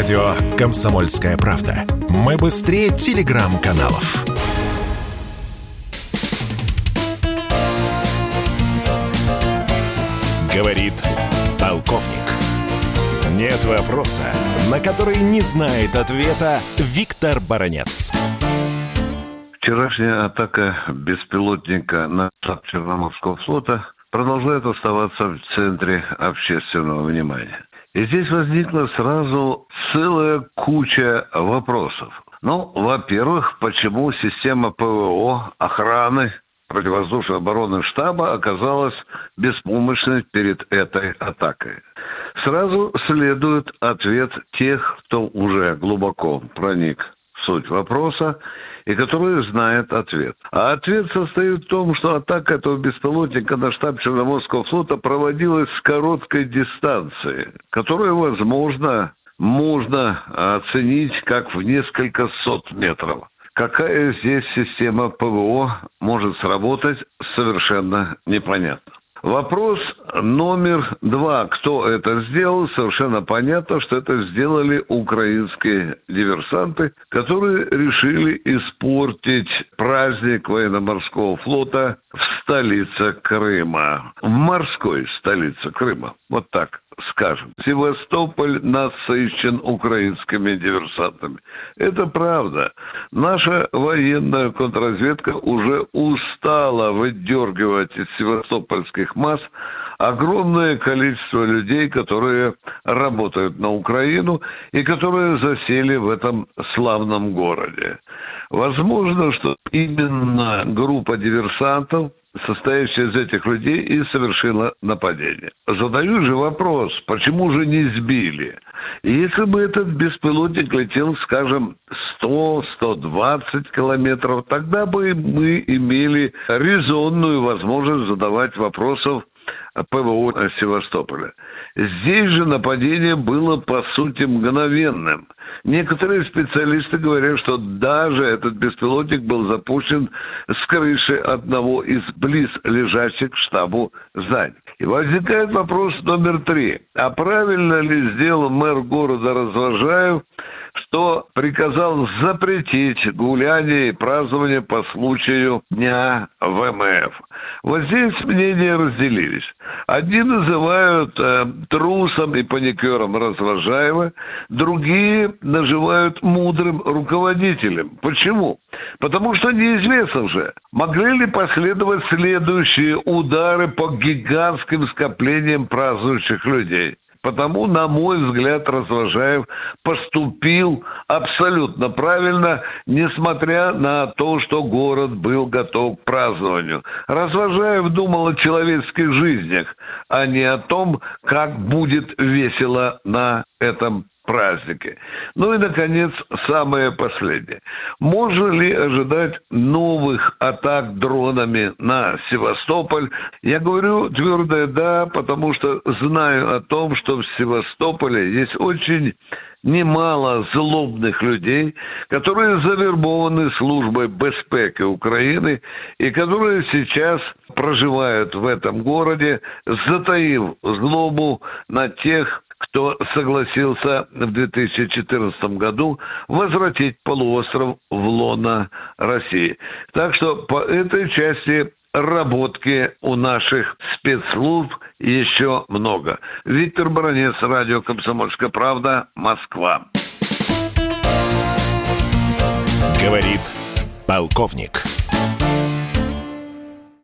Радио «Комсомольская правда». Мы быстрее телеграм-каналов. Говорит полковник. Нет вопроса, на который не знает ответа Виктор Баранец. Вчерашняя атака беспилотника на штаб Черноморского флота продолжает оставаться в центре общественного внимания. И здесь возникла сразу целая куча вопросов. Ну, во-первых, почему система ПВО, охраны, противовоздушной обороны штаба оказалась беспомощной перед этой атакой. Сразу следует ответ тех, кто уже глубоко проник в суть вопроса и которые знают ответ. А ответ состоит в том, что атака этого беспилотника на штаб Черноморского флота проводилась с короткой дистанции, которую, возможно, можно оценить как в несколько сот метров. Какая здесь система ПВО может сработать, совершенно непонятно. Вопрос номер два. Кто это сделал? Совершенно понятно, что это сделали украинские диверсанты, которые решили испортить праздник военно-морского флота в столице Крыма. В морской столице Крыма. Вот так скажем. Севастополь насыщен украинскими диверсантами. Это правда. Наша военная контрразведка уже устала выдергивать из севастопольских масс огромное количество людей, которые работают на Украину и которые засели в этом славном городе. Возможно, что именно группа диверсантов состоящая из этих людей и совершила нападение. Задаю же вопрос, почему же не сбили? Если бы этот беспилотник летел, скажем, 100-120 километров, тогда бы мы имели резонную возможность задавать вопросов ПВО Севастополя. Здесь же нападение было, по сути, мгновенным. Некоторые специалисты говорят, что даже этот беспилотник был запущен с крыши одного из близ лежащих к штабу зданий. И возникает вопрос номер три. А правильно ли сделал мэр города Развожаев, что приказал запретить гуляние и празднование по случаю Дня ВМФ. Вот здесь мнения разделились. Одни называют э, трусом и паникером Развожаева, другие наживают мудрым руководителем. Почему? Потому что неизвестно же, могли ли последовать следующие удары по гигантским скоплениям празднующих людей. Потому, на мой взгляд, Развожаев поступил абсолютно правильно, несмотря на то, что город был готов к празднованию. Развожаев думал о человеческих жизнях, а не о том, как будет весело на этом празднике. Ну и, наконец, самое последнее. Можно ли ожидать новых атак дронами на Севастополь? Я говорю твердое «да», потому что знаю о том, что в Севастополе есть очень немало злобных людей, которые завербованы службой безпеки Украины и которые сейчас проживают в этом городе, затаив злобу на тех, кто согласился в 2014 году возвратить полуостров в лоно России. Так что по этой части работки у наших спецслужб еще много. Виктор Баранец, радио «Комсомольская правда», Москва. Говорит полковник.